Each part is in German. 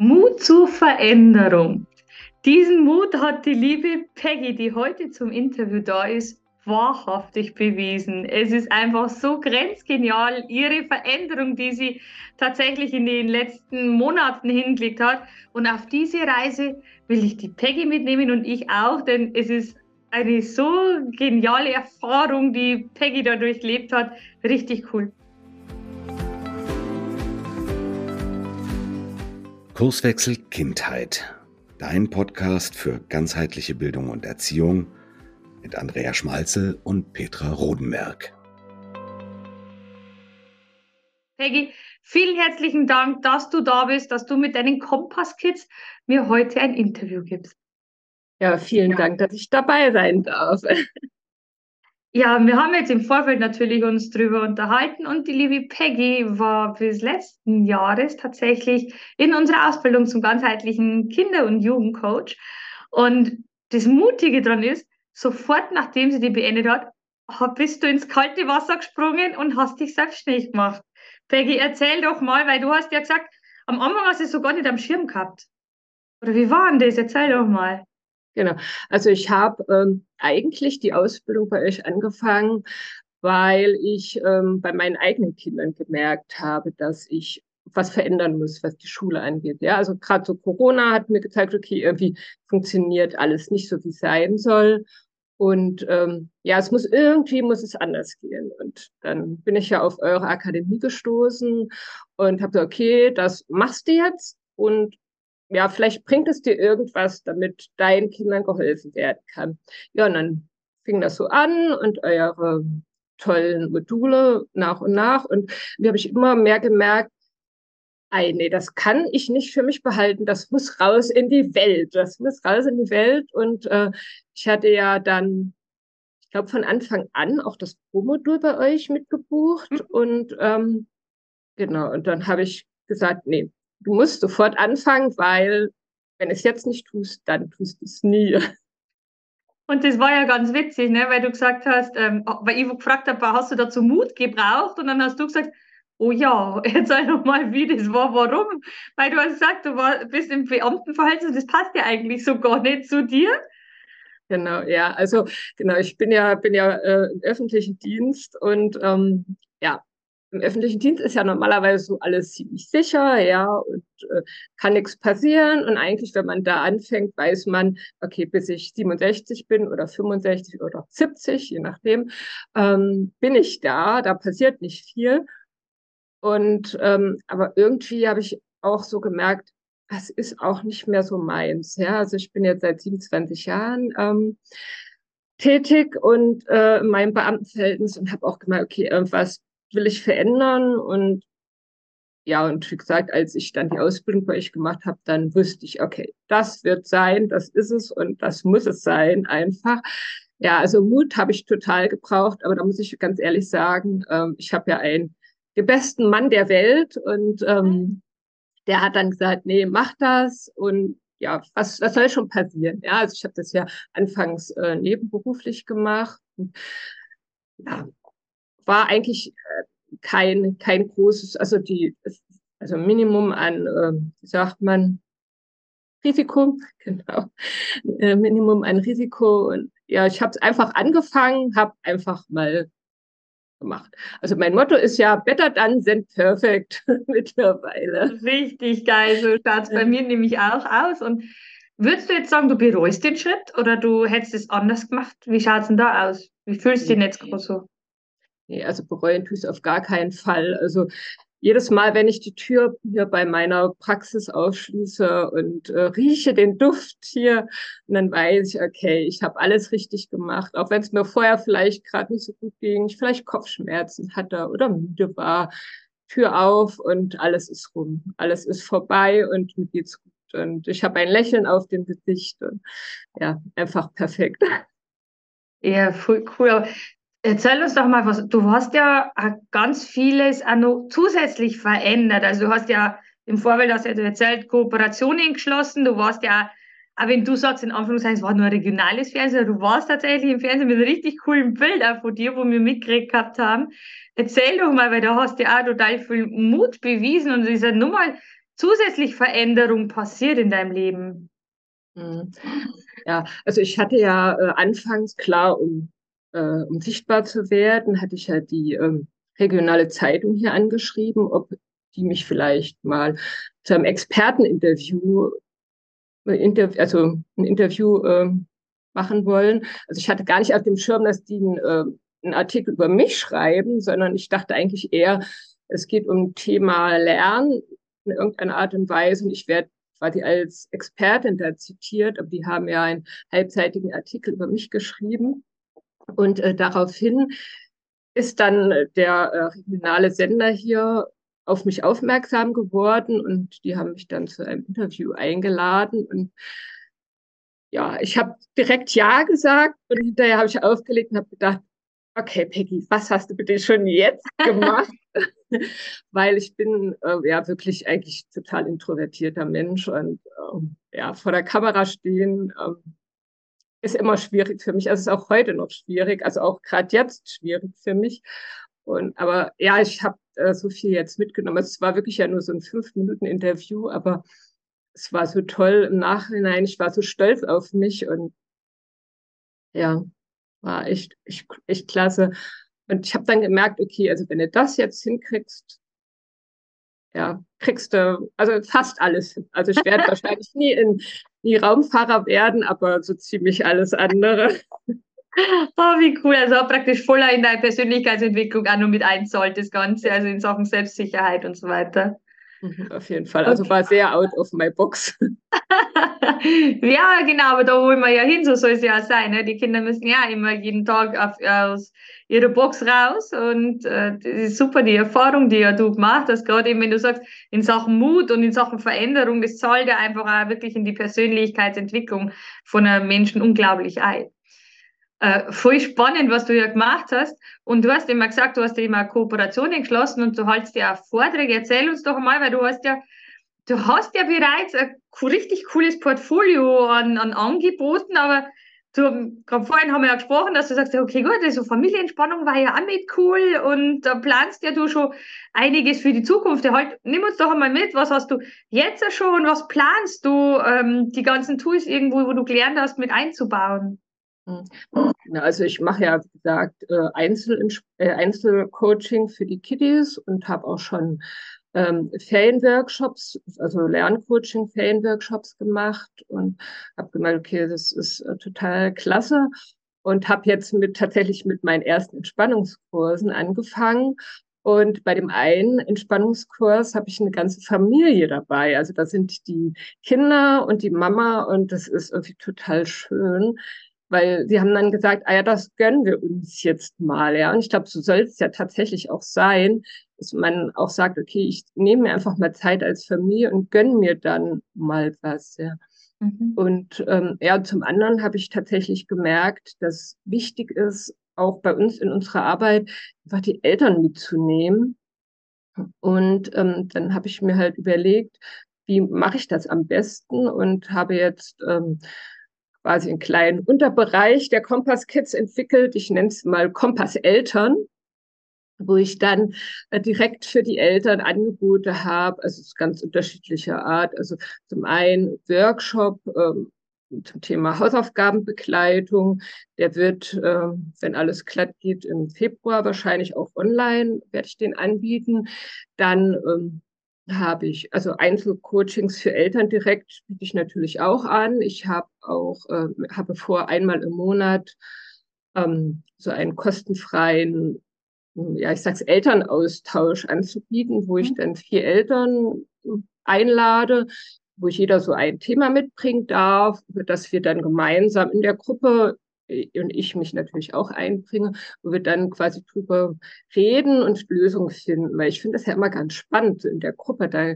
Mut zur Veränderung. Diesen Mut hat die liebe Peggy, die heute zum Interview da ist, wahrhaftig bewiesen. Es ist einfach so grenzgenial, ihre Veränderung, die sie tatsächlich in den letzten Monaten hingelegt hat. Und auf diese Reise will ich die Peggy mitnehmen und ich auch, denn es ist eine so geniale Erfahrung, die Peggy da durchlebt hat. Richtig cool. Kurswechsel Kindheit. Dein Podcast für ganzheitliche Bildung und Erziehung mit Andrea Schmalzel und Petra Rodenberg. Peggy, vielen herzlichen Dank, dass du da bist, dass du mit deinen Kompass-Kids mir heute ein Interview gibst. Ja, vielen ja. Dank, dass ich dabei sein darf. Ja, wir haben jetzt im Vorfeld natürlich uns drüber unterhalten und die liebe Peggy war bis letzten Jahres tatsächlich in unserer Ausbildung zum ganzheitlichen Kinder- und Jugendcoach. Und das Mutige daran ist, sofort nachdem sie die beendet hat, bist du ins kalte Wasser gesprungen und hast dich selbstständig gemacht. Peggy, erzähl doch mal, weil du hast ja gesagt, am Anfang hast du es so gar nicht am Schirm gehabt. Oder wie war denn das? Erzähl doch mal. Genau. Also ich habe ähm, eigentlich die Ausbildung bei euch angefangen, weil ich ähm, bei meinen eigenen Kindern gemerkt habe, dass ich was verändern muss, was die Schule angeht. Ja, also gerade so Corona hat mir gezeigt, okay, irgendwie funktioniert alles nicht so, wie es sein soll. Und ähm, ja, es muss irgendwie muss es anders gehen. Und dann bin ich ja auf eure Akademie gestoßen und habe gesagt, okay, das machst du jetzt und ja, vielleicht bringt es dir irgendwas, damit deinen Kindern geholfen werden kann. Ja, und dann fing das so an und eure tollen Module nach und nach. Und wie habe ich immer mehr gemerkt, ey, nee, das kann ich nicht für mich behalten. Das muss raus in die Welt. Das muss raus in die Welt. Und äh, ich hatte ja dann, ich glaube, von Anfang an auch das Pro-Modul bei euch mitgebucht. Mhm. Und ähm, genau, und dann habe ich gesagt, nee, du musst sofort anfangen, weil wenn du es jetzt nicht tust, dann tust du es nie. Und das war ja ganz witzig, ne? weil du gesagt hast, ähm, weil ich gefragt habe, hast du dazu Mut gebraucht? Und dann hast du gesagt, oh ja, erzähl doch mal, wie das war, warum? Weil du hast gesagt, du war, bist im Beamtenverhältnis, das passt ja eigentlich so gar nicht zu dir. Genau, ja, also genau, ich bin ja, bin ja äh, im öffentlichen Dienst und ähm, ja, im öffentlichen Dienst ist ja normalerweise so alles ziemlich sicher, ja, und äh, kann nichts passieren. Und eigentlich, wenn man da anfängt, weiß man, okay, bis ich 67 bin oder 65 oder 70, je nachdem, ähm, bin ich da, da passiert nicht viel. Und ähm, aber irgendwie habe ich auch so gemerkt, das ist auch nicht mehr so meins. Ja, also ich bin jetzt seit 27 Jahren ähm, tätig und äh, in meinem Beamtenverhältnis und habe auch gemerkt, okay, irgendwas will ich verändern und ja, und wie gesagt, als ich dann die Ausbildung bei euch gemacht habe, dann wusste ich, okay, das wird sein, das ist es und das muss es sein, einfach. Ja, also Mut habe ich total gebraucht, aber da muss ich ganz ehrlich sagen, ähm, ich habe ja einen besten Mann der Welt und ähm, der hat dann gesagt, nee, mach das und ja, was, was soll schon passieren? Ja, also ich habe das ja anfangs äh, nebenberuflich gemacht. Und, ja, war eigentlich äh, kein, kein großes, also die, also Minimum an, äh, wie sagt man, Risiko, genau, äh, Minimum an Risiko. Und ja, ich habe es einfach angefangen, habe einfach mal gemacht. Also mein Motto ist ja better done than perfect mittlerweile. Richtig geil, so schaut es bei mir nämlich auch aus. Und würdest du jetzt sagen, du bereust den Schritt oder du hättest es anders gemacht? Wie schaut es denn da aus? Wie fühlst du dich jetzt so? Nee, also bereuen tue ich es auf gar keinen Fall. Also jedes Mal, wenn ich die Tür hier bei meiner Praxis aufschließe und äh, rieche den Duft hier, dann weiß ich, okay, ich habe alles richtig gemacht, auch wenn es mir vorher vielleicht gerade nicht so gut ging, ich vielleicht Kopfschmerzen hatte oder müde war. Tür auf und alles ist rum, alles ist vorbei und mir geht's gut und ich habe ein Lächeln auf dem Gesicht und ja, einfach perfekt. Ja, cool. Erzähl uns doch mal was. Du hast ja ganz vieles auch noch zusätzlich verändert. Also du hast ja im Vorfeld hast du erzählt, Kooperationen geschlossen. Du warst ja, auch wenn du sagst, in Anführungszeichen, es war nur ein regionales Fernsehen, du warst tatsächlich im Fernsehen mit richtig coolen Bild auch von dir, wo wir mitgekriegt haben. Erzähl doch mal, weil da hast du ja auch total viel Mut bewiesen und dieser Nummer zusätzlich Veränderung passiert in deinem Leben? Mhm. Ja, also ich hatte ja äh, anfangs klar, um, äh, um sichtbar zu werden, hatte ich ja die ähm, regionale Zeitung hier angeschrieben, ob die mich vielleicht mal zu einem Experteninterview, äh, also ein Interview äh, machen wollen. Also ich hatte gar nicht auf dem Schirm, dass die ein, äh, einen Artikel über mich schreiben, sondern ich dachte eigentlich eher, es geht um Thema Lernen in irgendeiner Art und Weise und ich werde quasi als Expertin da zitiert, aber die haben ja einen halbseitigen Artikel über mich geschrieben. Und äh, daraufhin ist dann der äh, regionale Sender hier auf mich aufmerksam geworden und die haben mich dann zu einem Interview eingeladen und ja, ich habe direkt Ja gesagt und hinterher habe ich aufgelegt und habe gedacht, okay, Peggy, was hast du bitte schon jetzt gemacht? Weil ich bin äh, ja wirklich eigentlich total introvertierter Mensch und äh, ja, vor der Kamera stehen äh, ist immer schwierig für mich. Also es ist auch heute noch schwierig, also auch gerade jetzt schwierig für mich. Und aber ja, ich habe äh, so viel jetzt mitgenommen. Es war wirklich ja nur so ein fünf Minuten Interview, aber es war so toll im Nachhinein. Ich war so stolz auf mich und ja, war echt, echt, echt klasse. Und ich habe dann gemerkt, okay, also wenn du das jetzt hinkriegst, ja, kriegst du also fast alles hin. Also ich werde wahrscheinlich nie in nie Raumfahrer werden, aber so ziemlich alles andere. Oh, wie cool. Also praktisch voller in deine Persönlichkeitsentwicklung auch nur mit einzahlt, das Ganze, also in Sachen Selbstsicherheit und so weiter. Mhm, auf jeden Fall. Also okay. war sehr out of my box. ja, genau, aber da wollen wir ja hin, so soll es ja auch sein. Ne? Die Kinder müssen ja immer jeden Tag auf, aus ihrer Box raus und äh, das ist super, die Erfahrung, die ja du gemacht hast, gerade eben, wenn du sagst, in Sachen Mut und in Sachen Veränderung, das zahlt ja einfach auch wirklich in die Persönlichkeitsentwicklung von einem Menschen unglaublich ein äh, voll spannend, was du ja gemacht hast. Und du hast immer gesagt, du hast ja immer Kooperationen geschlossen und du hältst ja auch Vorträge. Erzähl uns doch mal, weil du hast ja, du hast ja bereits ein richtig cooles Portfolio an, an Angeboten, aber du, gerade vorhin haben wir ja gesprochen, dass du sagst, okay, gut, also Familienspannung war ja auch mit cool und da planst ja du schon einiges für die Zukunft. Halt, nimm uns doch einmal mit, was hast du jetzt schon, was planst du, ähm, die ganzen Tools irgendwo, wo du gelernt hast, mit einzubauen? Also ich mache ja, wie gesagt, äh, äh, Einzelcoaching für die Kiddies und habe auch schon ähm, Ferienworkshops, also Lerncoaching, Ferienworkshops gemacht und habe gemerkt, okay, das ist äh, total klasse und habe jetzt mit tatsächlich mit meinen ersten Entspannungskursen angefangen und bei dem einen Entspannungskurs habe ich eine ganze Familie dabei. Also da sind die Kinder und die Mama und das ist irgendwie total schön, weil sie haben dann gesagt, ah ja, das gönnen wir uns jetzt mal, ja. Und ich glaube, so soll es ja tatsächlich auch sein, dass man auch sagt, okay, ich nehme mir einfach mal Zeit als Familie und gönne mir dann mal was, ja. Mhm. Und ähm, ja, zum anderen habe ich tatsächlich gemerkt, dass wichtig ist, auch bei uns in unserer Arbeit einfach die Eltern mitzunehmen. Und ähm, dann habe ich mir halt überlegt, wie mache ich das am besten und habe jetzt ähm, quasi einen kleinen Unterbereich der Kompass Kids entwickelt. Ich nenne es mal Kompass Eltern, wo ich dann äh, direkt für die Eltern Angebote habe. Also es ist ganz unterschiedlicher Art. Also zum einen Workshop ähm, zum Thema Hausaufgabenbegleitung. Der wird, äh, wenn alles glatt geht, im Februar wahrscheinlich auch online, werde ich den anbieten. Dann ähm, habe ich, also Einzelcoachings für Eltern direkt biete ich natürlich auch an. Ich habe auch, äh, habe vor, einmal im Monat ähm, so einen kostenfreien, ja, ich sag's Elternaustausch anzubieten, wo ich mhm. dann vier Eltern einlade, wo ich jeder so ein Thema mitbringen darf, dass wir dann gemeinsam in der Gruppe und ich mich natürlich auch einbringe, wo wir dann quasi drüber reden und Lösungen finden. Weil ich finde das ja immer ganz spannend in der Gruppe. Da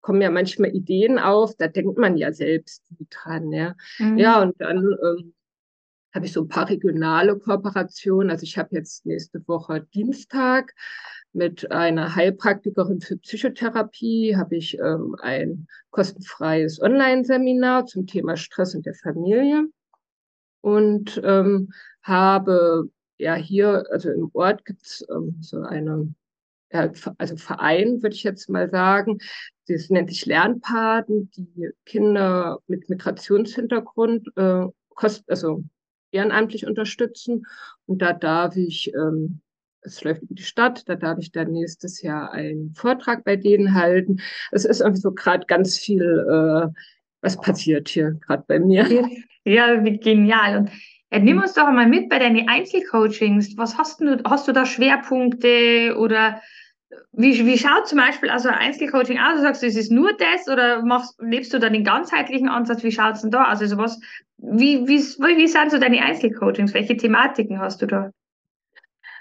kommen ja manchmal Ideen auf, da denkt man ja selbst dran. Ja, mhm. ja und dann ähm, habe ich so ein paar regionale Kooperationen. Also ich habe jetzt nächste Woche Dienstag mit einer Heilpraktikerin für Psychotherapie habe ich ähm, ein kostenfreies Online-Seminar zum Thema Stress in der Familie und ähm, habe ja hier, also im Ort gibt's ähm, so eine also Verein, würde ich jetzt mal sagen. Das nennt sich Lernpaten, die Kinder mit Migrationshintergrund äh, kost, also ehrenamtlich unterstützen. Und da darf ich, ähm, es läuft über die Stadt, da darf ich dann nächstes Jahr einen Vortrag bei denen halten. Es ist irgendwie so gerade ganz viel, äh, was passiert hier gerade bei mir. Ja, wie genial. Und äh, nimm uns doch mal mit bei deinen Einzelcoachings. Was hast du, hast du da Schwerpunkte oder wie, wie schaut zum Beispiel also ein Einzelcoaching aus? Du sagst, es ist nur das oder machst, lebst du da den ganzheitlichen Ansatz? Wie schaut es denn da aus? Also was, wie, wie, wie sind so deine Einzelcoachings? Welche Thematiken hast du da?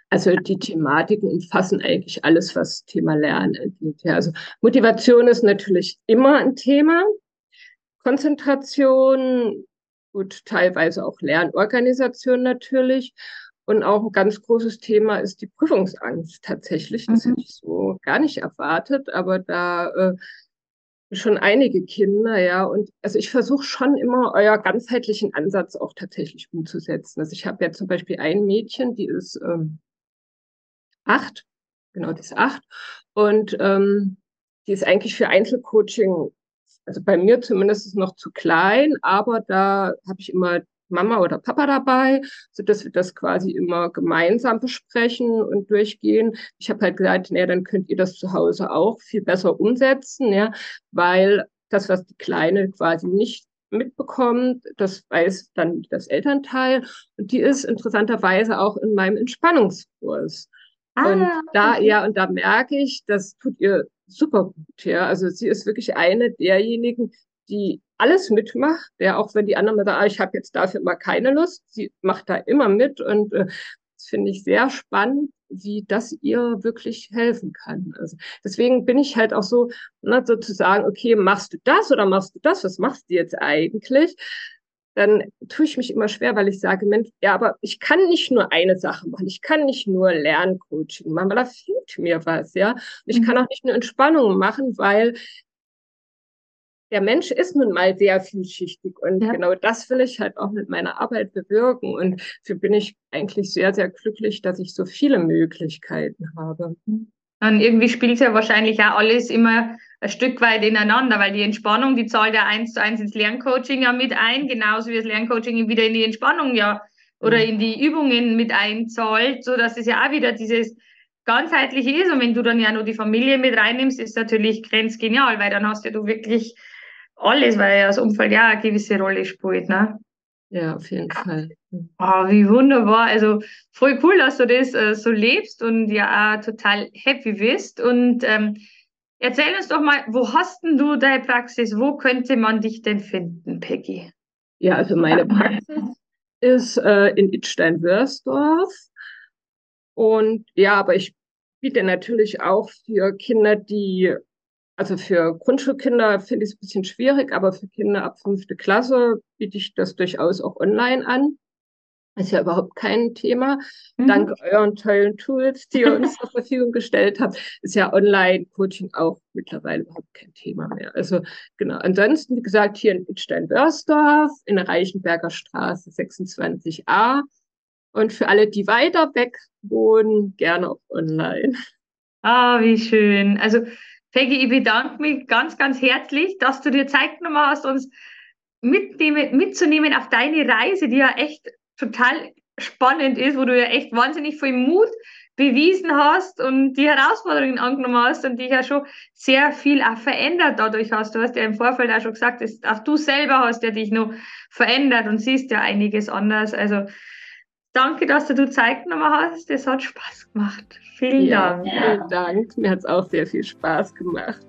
Also die Thematiken umfassen eigentlich alles, was Thema Lernen angeht. Ja, also Motivation ist natürlich immer ein Thema. Konzentration, gut, teilweise auch Lernorganisation natürlich. Und auch ein ganz großes Thema ist die Prüfungsangst tatsächlich. Das mhm. hätte ich so gar nicht erwartet, aber da äh, schon einige Kinder, ja. Und also ich versuche schon immer euer ganzheitlichen Ansatz auch tatsächlich umzusetzen. Also ich habe ja zum Beispiel ein Mädchen, die ist ähm, acht, genau, die ist acht. Und ähm, die ist eigentlich für Einzelcoaching, also bei mir zumindest noch zu klein, aber da habe ich immer Mama oder Papa dabei, so dass wir das quasi immer gemeinsam besprechen und durchgehen. Ich habe halt gesagt, naja, dann könnt ihr das zu Hause auch viel besser umsetzen, ja, weil das, was die Kleine quasi nicht mitbekommt, das weiß dann das Elternteil und die ist interessanterweise auch in meinem Entspannungskurs. Ah, und da, okay. ja, und da merke ich, das tut ihr super gut, ja. Also sie ist wirklich eine derjenigen, die alles mitmacht, ja, auch wenn die anderen sagen, ah, ich habe jetzt dafür mal keine Lust, sie macht da immer mit und äh, das finde ich sehr spannend, wie das ihr wirklich helfen kann. Also deswegen bin ich halt auch so, ne, sozusagen, okay, machst du das oder machst du das? Was machst du jetzt eigentlich? Dann tue ich mich immer schwer, weil ich sage, Mensch, ja, aber ich kann nicht nur eine Sache machen. Ich kann nicht nur Lerncoaching machen, weil da fehlt mir was, ja. Und ich mhm. kann auch nicht nur Entspannung machen, weil der Mensch ist nun mal sehr vielschichtig und ja. genau das will ich halt auch mit meiner Arbeit bewirken und dafür bin ich eigentlich sehr, sehr glücklich, dass ich so viele Möglichkeiten habe. Und irgendwie spielt es ja wahrscheinlich auch alles immer ein Stück weit ineinander, weil die Entspannung, die zahlt ja eins zu eins ins Lerncoaching ja mit ein, genauso wie das Lerncoaching wieder in die Entspannung ja oder mhm. in die Übungen mit einzahlt, so dass es ja auch wieder dieses ganzheitliche ist. Und wenn du dann ja nur die Familie mit reinnimmst, ist natürlich grenzgenial, weil dann hast ja du wirklich alles, weil ja das Umfeld ja eine gewisse Rolle spielt. Ne? Ja, auf jeden Fall. Oh, wie wunderbar. Also voll cool, dass du das äh, so lebst und ja auch total happy bist. Und ähm, erzähl uns doch mal, wo hast denn du deine Praxis? Wo könnte man dich denn finden, Peggy? Ja, also meine Praxis ist äh, in Idstein-Wörsdorf. Und ja, aber ich biete natürlich auch für Kinder, die also für Grundschulkinder finde ich es ein bisschen schwierig, aber für Kinder ab fünfte Klasse biete ich das durchaus auch online an. Ist ja überhaupt kein Thema. Mhm. Dank euren tollen Tools, die ihr uns zur Verfügung gestellt habt, ist ja Online-Coaching auch mittlerweile überhaupt kein Thema mehr. Also genau. Ansonsten, wie gesagt, hier in Wittstein-Börsdorf in der Reichenberger Straße 26a. Und für alle, die weiter weg wohnen, gerne auch online. Ah, wie schön. Also Peggy, ich bedanke mich ganz, ganz herzlich, dass du dir Zeit genommen hast, uns mitnehmen, mitzunehmen auf deine Reise, die ja echt total spannend ist, wo du ja echt wahnsinnig viel Mut bewiesen hast und die Herausforderungen angenommen hast und dich ja schon sehr viel auch verändert dadurch hast. Du hast ja im Vorfeld auch schon gesagt, auch du selber hast ja dich noch verändert und siehst ja einiges anders. Also danke, dass du Zeit genommen hast. Es hat Spaß gemacht. Vielen ja, Dank. Vielen Dank. Mir hat es auch sehr viel Spaß gemacht.